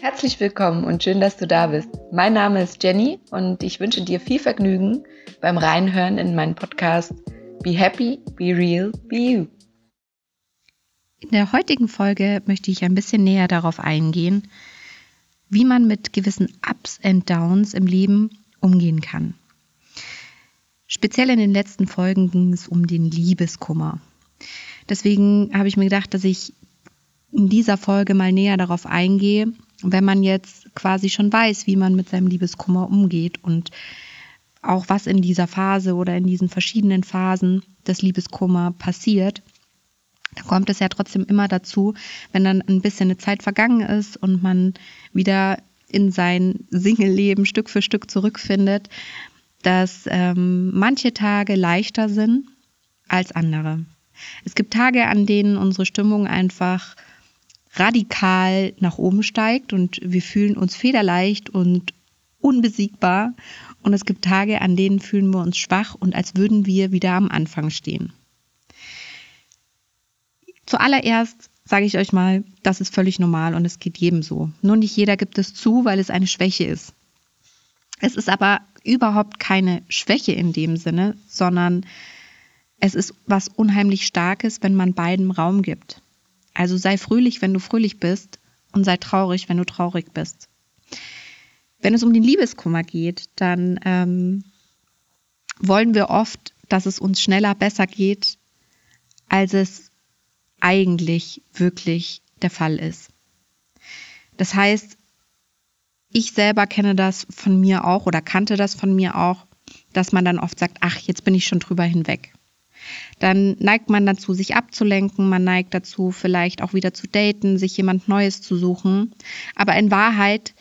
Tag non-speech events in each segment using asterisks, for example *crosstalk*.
Herzlich willkommen und schön, dass du da bist. Mein Name ist Jenny und ich wünsche dir viel Vergnügen beim Reinhören in meinen Podcast Be Happy, Be Real, Be You. In der heutigen Folge möchte ich ein bisschen näher darauf eingehen, wie man mit gewissen Ups and Downs im Leben umgehen kann. Speziell in den letzten Folgen ging es um den Liebeskummer. Deswegen habe ich mir gedacht, dass ich in dieser Folge mal näher darauf eingehe, wenn man jetzt quasi schon weiß, wie man mit seinem Liebeskummer umgeht und auch was in dieser Phase oder in diesen verschiedenen Phasen des Liebeskummer passiert, dann kommt es ja trotzdem immer dazu, wenn dann ein bisschen eine Zeit vergangen ist und man wieder in sein Single-Leben Stück für Stück zurückfindet, dass ähm, manche Tage leichter sind als andere. Es gibt Tage, an denen unsere Stimmung einfach radikal nach oben steigt und wir fühlen uns federleicht und unbesiegbar. Und es gibt Tage, an denen fühlen wir uns schwach und als würden wir wieder am Anfang stehen. Zuallererst sage ich euch mal, das ist völlig normal und es geht jedem so. Nur nicht jeder gibt es zu, weil es eine Schwäche ist. Es ist aber überhaupt keine Schwäche in dem Sinne, sondern es ist was unheimlich Starkes, wenn man beiden Raum gibt. Also sei fröhlich, wenn du fröhlich bist und sei traurig, wenn du traurig bist. Wenn es um den Liebeskummer geht, dann ähm, wollen wir oft, dass es uns schneller besser geht, als es eigentlich wirklich der Fall ist. Das heißt, ich selber kenne das von mir auch oder kannte das von mir auch, dass man dann oft sagt, ach, jetzt bin ich schon drüber hinweg. Dann neigt man dazu, sich abzulenken, man neigt dazu, vielleicht auch wieder zu daten, sich jemand Neues zu suchen. Aber in Wahrheit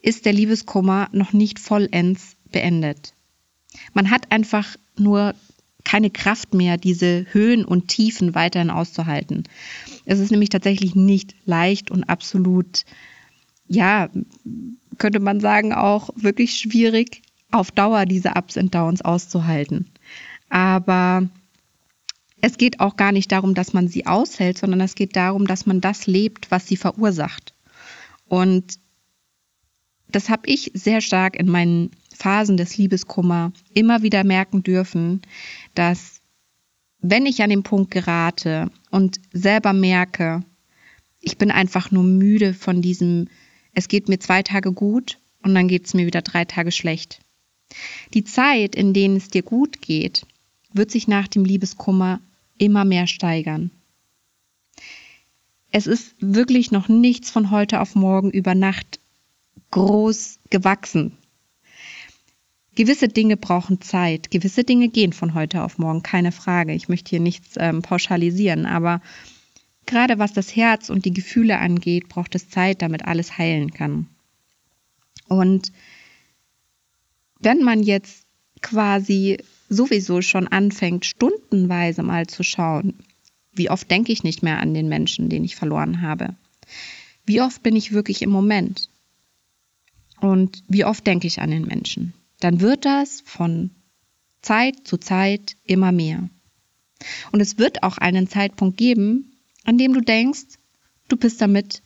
ist der Liebeskummer noch nicht vollends beendet. Man hat einfach nur keine Kraft mehr, diese Höhen und Tiefen weiterhin auszuhalten. Es ist nämlich tatsächlich nicht leicht und absolut, ja, könnte man sagen, auch wirklich schwierig, auf Dauer diese Ups und Downs auszuhalten. Aber es geht auch gar nicht darum, dass man sie aushält, sondern es geht darum, dass man das lebt, was sie verursacht. Und das habe ich sehr stark in meinen Phasen des Liebeskummer immer wieder merken dürfen, dass wenn ich an den Punkt gerate und selber merke, ich bin einfach nur müde von diesem, es geht mir zwei Tage gut und dann geht es mir wieder drei Tage schlecht. Die Zeit, in denen es dir gut geht, wird sich nach dem Liebeskummer immer mehr steigern. Es ist wirklich noch nichts von heute auf morgen über Nacht groß gewachsen. Gewisse Dinge brauchen Zeit, gewisse Dinge gehen von heute auf morgen, keine Frage. Ich möchte hier nichts ähm, pauschalisieren, aber gerade was das Herz und die Gefühle angeht, braucht es Zeit, damit alles heilen kann. Und wenn man jetzt quasi sowieso schon anfängt, stundenweise mal zu schauen, wie oft denke ich nicht mehr an den Menschen, den ich verloren habe? Wie oft bin ich wirklich im Moment? Und wie oft denke ich an den Menschen? Dann wird das von Zeit zu Zeit immer mehr. Und es wird auch einen Zeitpunkt geben, an dem du denkst, du bist damit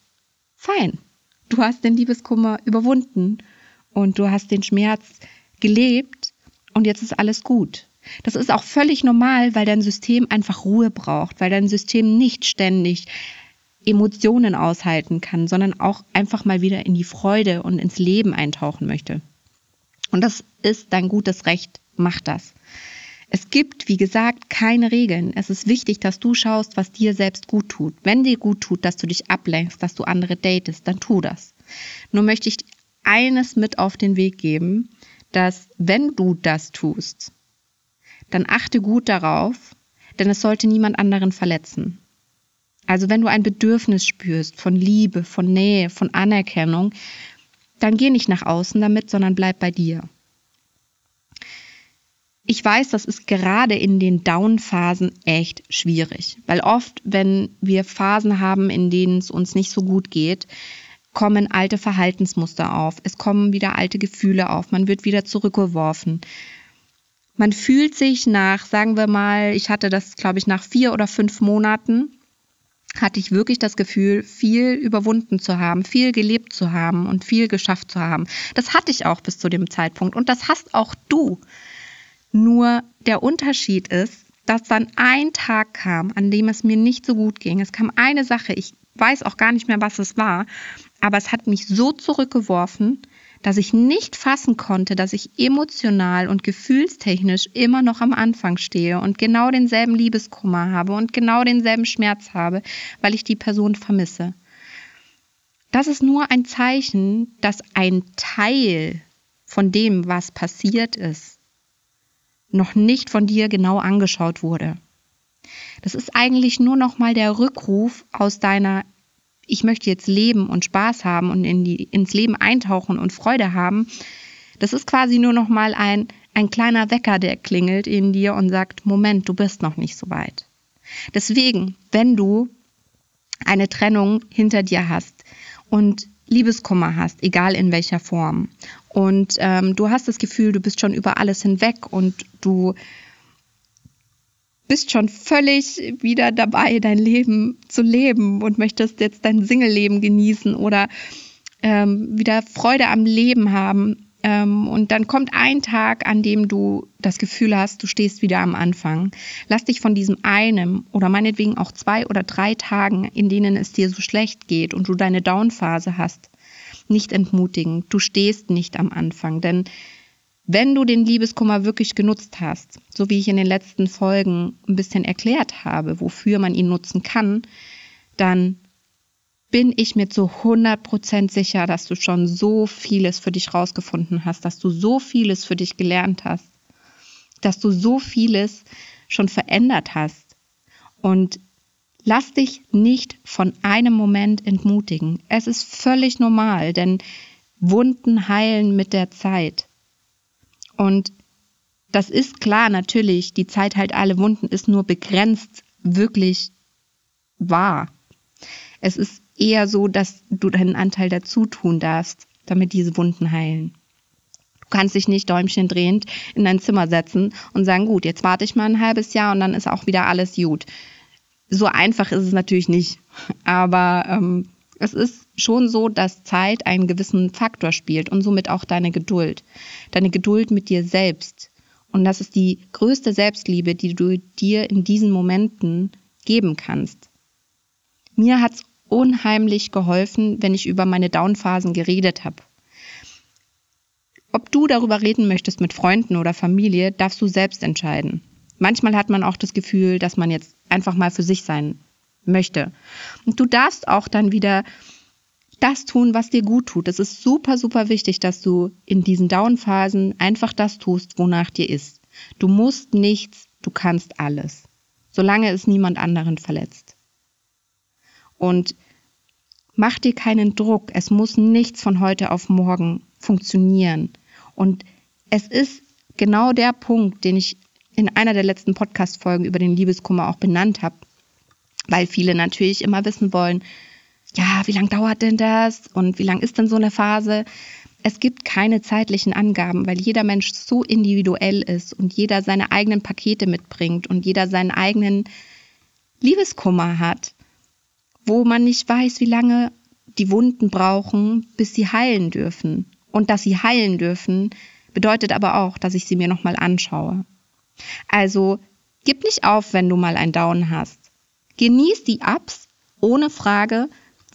fein. Du hast den Liebeskummer überwunden und du hast den Schmerz gelebt und jetzt ist alles gut. Das ist auch völlig normal, weil dein System einfach Ruhe braucht, weil dein System nicht ständig Emotionen aushalten kann, sondern auch einfach mal wieder in die Freude und ins Leben eintauchen möchte. Und das ist dein gutes Recht, mach das. Es gibt, wie gesagt, keine Regeln. Es ist wichtig, dass du schaust, was dir selbst gut tut. Wenn dir gut tut, dass du dich ablenkst, dass du andere datest, dann tu das. Nur möchte ich eines mit auf den Weg geben dass wenn du das tust, dann achte gut darauf, denn es sollte niemand anderen verletzen. Also wenn du ein Bedürfnis spürst von Liebe, von Nähe, von Anerkennung, dann geh nicht nach außen damit, sondern bleib bei dir. Ich weiß, das ist gerade in den Down-Phasen echt schwierig, weil oft, wenn wir Phasen haben, in denen es uns nicht so gut geht, kommen alte Verhaltensmuster auf, es kommen wieder alte Gefühle auf, man wird wieder zurückgeworfen. Man fühlt sich nach, sagen wir mal, ich hatte das, glaube ich, nach vier oder fünf Monaten, hatte ich wirklich das Gefühl, viel überwunden zu haben, viel gelebt zu haben und viel geschafft zu haben. Das hatte ich auch bis zu dem Zeitpunkt und das hast auch du. Nur der Unterschied ist, dass dann ein Tag kam, an dem es mir nicht so gut ging. Es kam eine Sache, ich weiß auch gar nicht mehr, was es war, aber es hat mich so zurückgeworfen, dass ich nicht fassen konnte, dass ich emotional und gefühlstechnisch immer noch am Anfang stehe und genau denselben Liebeskummer habe und genau denselben Schmerz habe, weil ich die Person vermisse. Das ist nur ein Zeichen, dass ein Teil von dem, was passiert ist, noch nicht von dir genau angeschaut wurde. Das ist eigentlich nur noch mal der Rückruf aus deiner ich möchte jetzt leben und Spaß haben und in die, ins Leben eintauchen und Freude haben, das ist quasi nur noch mal ein, ein kleiner Wecker, der klingelt in dir und sagt, Moment, du bist noch nicht so weit. Deswegen, wenn du eine Trennung hinter dir hast und Liebeskummer hast, egal in welcher Form, und ähm, du hast das Gefühl, du bist schon über alles hinweg und du bist schon völlig wieder dabei, dein Leben zu leben und möchtest jetzt dein Single-Leben genießen oder ähm, wieder Freude am Leben haben. Ähm, und dann kommt ein Tag, an dem du das Gefühl hast, du stehst wieder am Anfang. Lass dich von diesem einem oder meinetwegen auch zwei oder drei Tagen, in denen es dir so schlecht geht und du deine Downphase hast, nicht entmutigen. Du stehst nicht am Anfang, denn wenn du den Liebeskummer wirklich genutzt hast, so wie ich in den letzten Folgen ein bisschen erklärt habe, wofür man ihn nutzen kann, dann bin ich mir zu 100% sicher, dass du schon so vieles für dich rausgefunden hast, dass du so vieles für dich gelernt hast, dass du so vieles schon verändert hast. Und lass dich nicht von einem Moment entmutigen. Es ist völlig normal, denn Wunden heilen mit der Zeit. Und das ist klar, natürlich, die Zeit halt alle Wunden ist nur begrenzt wirklich wahr. Es ist eher so, dass du deinen Anteil dazu tun darfst, damit diese Wunden heilen. Du kannst dich nicht däumchendrehend in dein Zimmer setzen und sagen, gut, jetzt warte ich mal ein halbes Jahr und dann ist auch wieder alles gut. So einfach ist es natürlich nicht. *laughs* Aber ähm, es ist schon so, dass Zeit einen gewissen Faktor spielt und somit auch deine Geduld. Deine Geduld mit dir selbst. Und das ist die größte Selbstliebe, die du dir in diesen Momenten geben kannst. Mir hat's unheimlich geholfen, wenn ich über meine Downphasen geredet habe. Ob du darüber reden möchtest mit Freunden oder Familie, darfst du selbst entscheiden. Manchmal hat man auch das Gefühl, dass man jetzt einfach mal für sich sein möchte. Und du darfst auch dann wieder das tun, was dir gut tut. Es ist super, super wichtig, dass du in diesen Downphasen einfach das tust, wonach dir ist. Du musst nichts, du kannst alles, solange es niemand anderen verletzt. Und mach dir keinen Druck. Es muss nichts von heute auf morgen funktionieren. Und es ist genau der Punkt, den ich in einer der letzten Podcast-Folgen über den Liebeskummer auch benannt habe weil viele natürlich immer wissen wollen, ja, wie lange dauert denn das und wie lang ist denn so eine Phase? Es gibt keine zeitlichen Angaben, weil jeder Mensch so individuell ist und jeder seine eigenen Pakete mitbringt und jeder seinen eigenen Liebeskummer hat, wo man nicht weiß, wie lange die Wunden brauchen, bis sie heilen dürfen. Und dass sie heilen dürfen, bedeutet aber auch, dass ich sie mir nochmal anschaue. Also gib nicht auf, wenn du mal ein Down hast. Genieß die Ups, ohne Frage.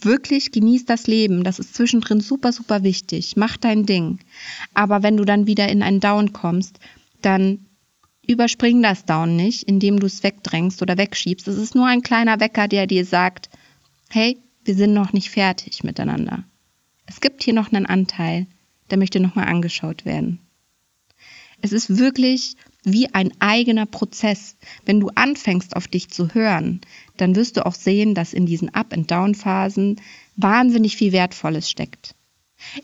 Wirklich genieß das Leben. Das ist zwischendrin super, super wichtig. Mach dein Ding. Aber wenn du dann wieder in einen Down kommst, dann überspring das Down nicht, indem du es wegdrängst oder wegschiebst. Es ist nur ein kleiner Wecker, der dir sagt, hey, wir sind noch nicht fertig miteinander. Es gibt hier noch einen Anteil, der möchte nochmal angeschaut werden. Es ist wirklich wie ein eigener Prozess. Wenn du anfängst, auf dich zu hören, dann wirst du auch sehen, dass in diesen Up- and Down-Phasen wahnsinnig viel Wertvolles steckt.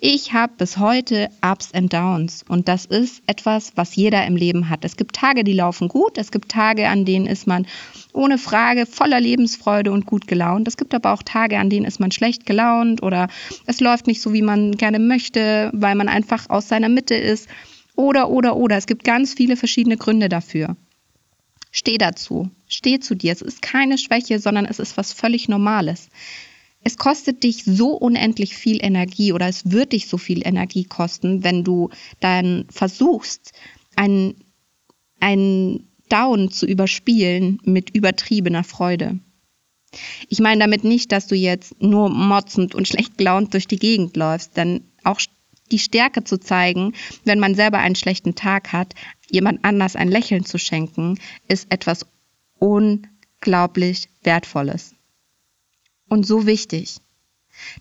Ich habe bis heute Ups and Downs und das ist etwas, was jeder im Leben hat. Es gibt Tage, die laufen gut, es gibt Tage, an denen ist man ohne Frage voller Lebensfreude und gut gelaunt. Es gibt aber auch Tage, an denen ist man schlecht gelaunt oder es läuft nicht so, wie man gerne möchte, weil man einfach aus seiner Mitte ist. Oder, oder, oder. Es gibt ganz viele verschiedene Gründe dafür. Steh dazu. Steh zu dir. Es ist keine Schwäche, sondern es ist was völlig Normales. Es kostet dich so unendlich viel Energie oder es wird dich so viel Energie kosten, wenn du dann versuchst, einen, einen Down zu überspielen mit übertriebener Freude. Ich meine damit nicht, dass du jetzt nur motzend und schlecht gelaunt durch die Gegend läufst, denn auch die Stärke zu zeigen, wenn man selber einen schlechten Tag hat, jemand anders ein Lächeln zu schenken, ist etwas unglaublich Wertvolles. Und so wichtig.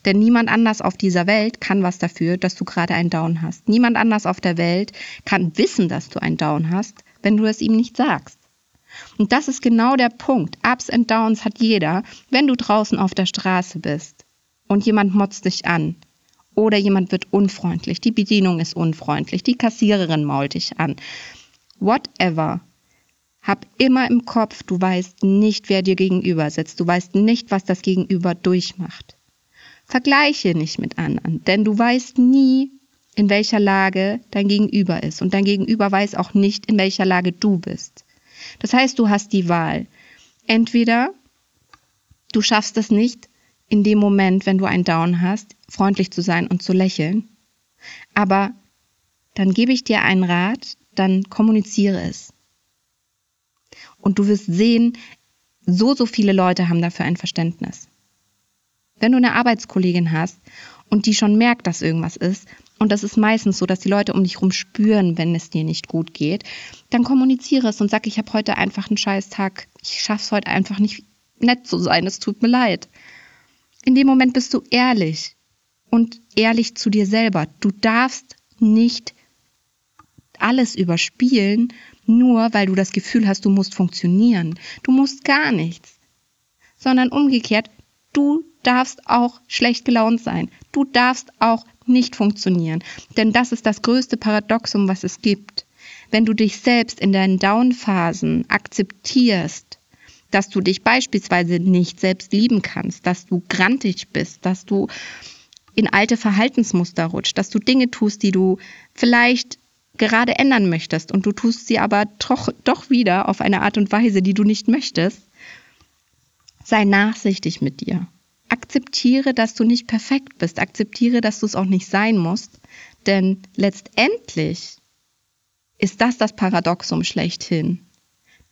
Denn niemand anders auf dieser Welt kann was dafür, dass du gerade einen Down hast. Niemand anders auf der Welt kann wissen, dass du einen Down hast, wenn du es ihm nicht sagst. Und das ist genau der Punkt. Ups and Downs hat jeder, wenn du draußen auf der Straße bist und jemand motzt dich an oder jemand wird unfreundlich, die Bedienung ist unfreundlich, die Kassiererin mault dich an. Whatever. Hab immer im Kopf, du weißt nicht, wer dir gegenüber sitzt, du weißt nicht, was das Gegenüber durchmacht. Vergleiche nicht mit anderen, denn du weißt nie, in welcher Lage dein Gegenüber ist und dein Gegenüber weiß auch nicht, in welcher Lage du bist. Das heißt, du hast die Wahl. Entweder du schaffst es nicht, in dem Moment, wenn du einen Down hast, freundlich zu sein und zu lächeln. Aber dann gebe ich dir einen Rat, dann kommuniziere es. Und du wirst sehen, so, so viele Leute haben dafür ein Verständnis. Wenn du eine Arbeitskollegin hast und die schon merkt, dass irgendwas ist, und das ist meistens so, dass die Leute um dich herum spüren, wenn es dir nicht gut geht, dann kommuniziere es und sag, ich habe heute einfach einen scheiß Tag. Ich schaff's heute einfach nicht nett zu sein. Es tut mir leid. In dem Moment bist du ehrlich und ehrlich zu dir selber. Du darfst nicht alles überspielen, nur weil du das Gefühl hast, du musst funktionieren. Du musst gar nichts. Sondern umgekehrt, du darfst auch schlecht gelaunt sein. Du darfst auch nicht funktionieren. Denn das ist das größte Paradoxum, was es gibt. Wenn du dich selbst in deinen Down-Phasen akzeptierst, dass du dich beispielsweise nicht selbst lieben kannst, dass du grantig bist, dass du in alte Verhaltensmuster rutscht, dass du Dinge tust, die du vielleicht gerade ändern möchtest und du tust sie aber doch, doch wieder auf eine Art und Weise, die du nicht möchtest, sei nachsichtig mit dir. Akzeptiere, dass du nicht perfekt bist. Akzeptiere, dass du es auch nicht sein musst. Denn letztendlich ist das das Paradoxum schlechthin.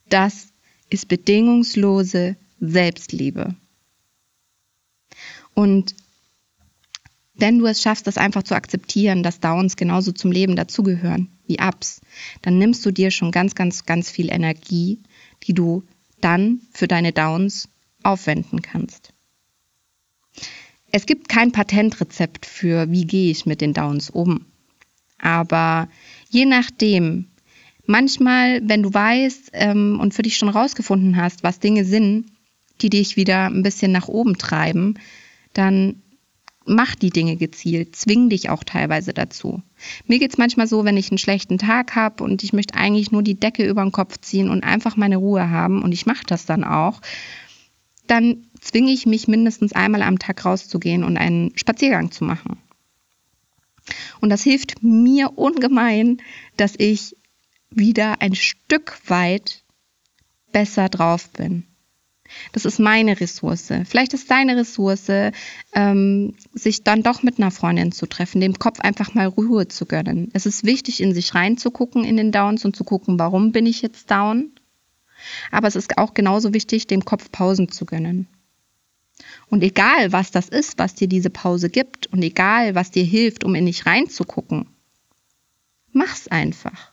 Das ist bedingungslose Selbstliebe. Und wenn du es schaffst, das einfach zu akzeptieren, dass Downs genauso zum Leben dazugehören wie Ups, dann nimmst du dir schon ganz, ganz, ganz viel Energie, die du dann für deine Downs aufwenden kannst. Es gibt kein Patentrezept für, wie gehe ich mit den Downs um. Aber je nachdem, manchmal, wenn du weißt ähm, und für dich schon rausgefunden hast, was Dinge sind, die dich wieder ein bisschen nach oben treiben, dann mach die Dinge gezielt, zwing dich auch teilweise dazu. Mir geht's manchmal so, wenn ich einen schlechten Tag habe und ich möchte eigentlich nur die Decke über den Kopf ziehen und einfach meine Ruhe haben und ich mache das dann auch, dann zwinge ich mich mindestens einmal am Tag rauszugehen und einen Spaziergang zu machen. Und das hilft mir ungemein, dass ich wieder ein Stück weit besser drauf bin. Das ist meine Ressource. Vielleicht ist deine Ressource, ähm, sich dann doch mit einer Freundin zu treffen, dem Kopf einfach mal Ruhe zu gönnen. Es ist wichtig, in sich reinzugucken in den Downs und zu gucken, warum bin ich jetzt down. Aber es ist auch genauso wichtig, dem Kopf Pausen zu gönnen. Und egal, was das ist, was dir diese Pause gibt und egal, was dir hilft, um in dich reinzugucken, mach's einfach.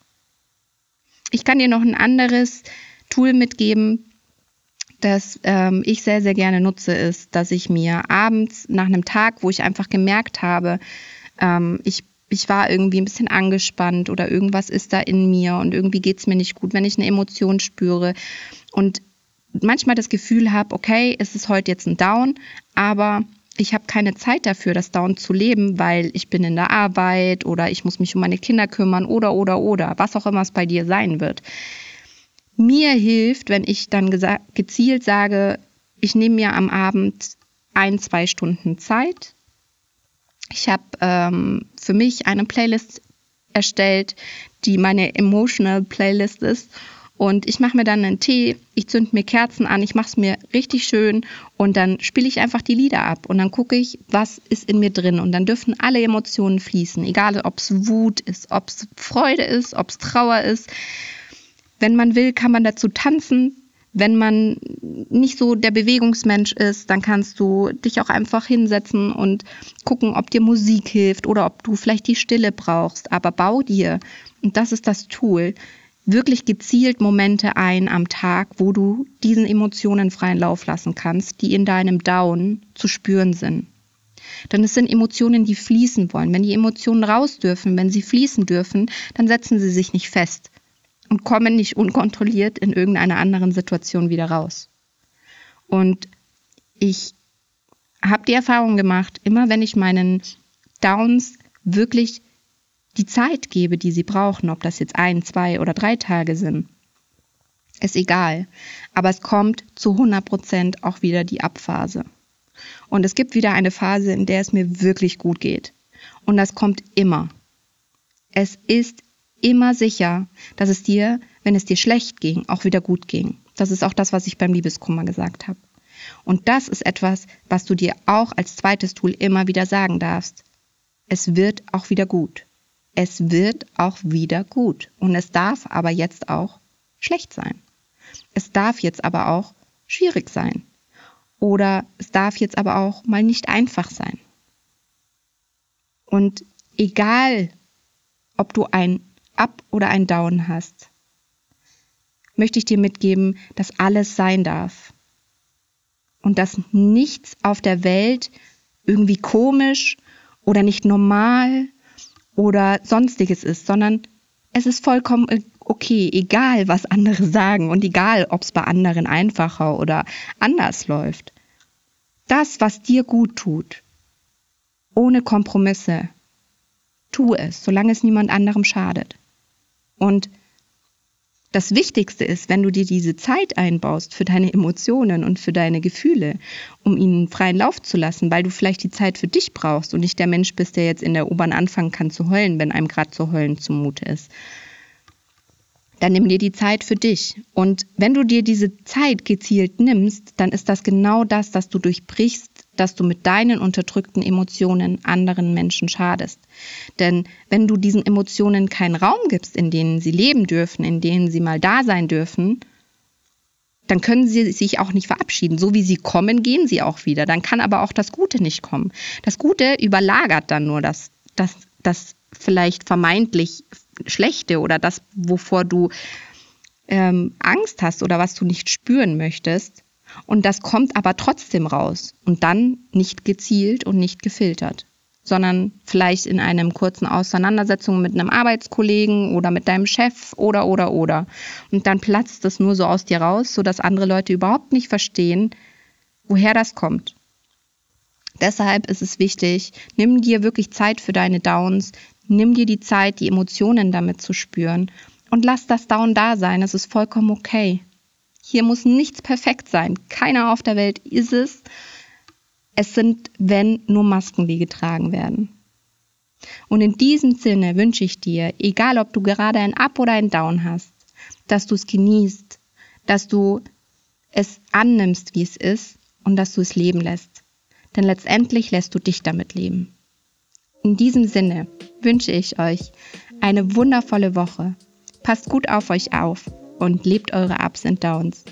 Ich kann dir noch ein anderes Tool mitgeben, das ähm, ich sehr, sehr gerne nutze, ist, dass ich mir abends nach einem Tag, wo ich einfach gemerkt habe, ähm, ich, ich war irgendwie ein bisschen angespannt oder irgendwas ist da in mir und irgendwie geht's mir nicht gut, wenn ich eine Emotion spüre und manchmal das Gefühl habe, okay, es ist heute jetzt ein Down, aber ich habe keine Zeit dafür, das Down zu leben, weil ich bin in der Arbeit oder ich muss mich um meine Kinder kümmern oder oder oder, was auch immer es bei dir sein wird. Mir hilft, wenn ich dann gezielt sage, ich nehme mir am Abend ein, zwei Stunden Zeit. Ich habe ähm, für mich eine Playlist erstellt, die meine Emotional Playlist ist Und ich mache mir dann einen Tee, ich zünde mir Kerzen an, ich mache es mir richtig schön und dann spiele ich einfach die Lieder ab und dann gucke ich, was ist in mir drin. Und dann dürfen alle Emotionen fließen, egal ob es Wut ist, ob es Freude ist, ob es Trauer ist. Wenn man will, kann man dazu tanzen. Wenn man nicht so der Bewegungsmensch ist, dann kannst du dich auch einfach hinsetzen und gucken, ob dir Musik hilft oder ob du vielleicht die Stille brauchst. Aber bau dir, und das ist das Tool, wirklich gezielt Momente ein am Tag, wo du diesen Emotionen freien Lauf lassen kannst, die in deinem Down zu spüren sind. Denn es sind Emotionen, die fließen wollen. Wenn die Emotionen raus dürfen, wenn sie fließen dürfen, dann setzen sie sich nicht fest und kommen nicht unkontrolliert in irgendeiner anderen Situation wieder raus. Und ich habe die Erfahrung gemacht, immer wenn ich meinen Downs wirklich die Zeit gebe, die sie brauchen, ob das jetzt ein, zwei oder drei Tage sind, ist egal. Aber es kommt zu 100 Prozent auch wieder die Abphase. Und es gibt wieder eine Phase, in der es mir wirklich gut geht. Und das kommt immer. Es ist immer sicher, dass es dir, wenn es dir schlecht ging, auch wieder gut ging. Das ist auch das, was ich beim Liebeskummer gesagt habe. Und das ist etwas, was du dir auch als zweites Tool immer wieder sagen darfst. Es wird auch wieder gut. Es wird auch wieder gut. Und es darf aber jetzt auch schlecht sein. Es darf jetzt aber auch schwierig sein. Oder es darf jetzt aber auch mal nicht einfach sein. Und egal, ob du ein Up oder ein Down hast, möchte ich dir mitgeben, dass alles sein darf. Und dass nichts auf der Welt irgendwie komisch oder nicht normal oder sonstiges ist, sondern es ist vollkommen okay, egal was andere sagen und egal, ob es bei anderen einfacher oder anders läuft. Das, was dir gut tut, ohne Kompromisse, tu es, solange es niemand anderem schadet. Und das Wichtigste ist, wenn du dir diese Zeit einbaust für deine Emotionen und für deine Gefühle, um ihnen freien Lauf zu lassen, weil du vielleicht die Zeit für dich brauchst und nicht der Mensch bist, der jetzt in der U-Bahn anfangen kann zu heulen, wenn einem gerade zu heulen zumute ist. Dann nimm dir die Zeit für dich. Und wenn du dir diese Zeit gezielt nimmst, dann ist das genau das, dass du durchbrichst dass du mit deinen unterdrückten Emotionen anderen Menschen schadest. Denn wenn du diesen Emotionen keinen Raum gibst, in denen sie leben dürfen, in denen sie mal da sein dürfen, dann können sie sich auch nicht verabschieden. So wie sie kommen, gehen sie auch wieder. Dann kann aber auch das Gute nicht kommen. Das Gute überlagert dann nur das, das, das vielleicht vermeintlich Schlechte oder das, wovor du ähm, Angst hast oder was du nicht spüren möchtest. Und das kommt aber trotzdem raus und dann nicht gezielt und nicht gefiltert, sondern vielleicht in einem kurzen Auseinandersetzung mit einem Arbeitskollegen oder mit deinem Chef oder oder oder. Und dann platzt es nur so aus dir raus, sodass andere Leute überhaupt nicht verstehen, woher das kommt. Deshalb ist es wichtig, nimm dir wirklich Zeit für deine Downs, nimm dir die Zeit, die Emotionen damit zu spüren und lass das Down da sein. Es ist vollkommen okay. Hier muss nichts perfekt sein. Keiner auf der Welt ist es. Es sind, wenn, nur Masken, die getragen werden. Und in diesem Sinne wünsche ich dir, egal ob du gerade ein Up oder ein Down hast, dass du es genießt, dass du es annimmst, wie es ist und dass du es leben lässt. Denn letztendlich lässt du dich damit leben. In diesem Sinne wünsche ich euch eine wundervolle Woche. Passt gut auf euch auf und lebt eure Ups und Downs.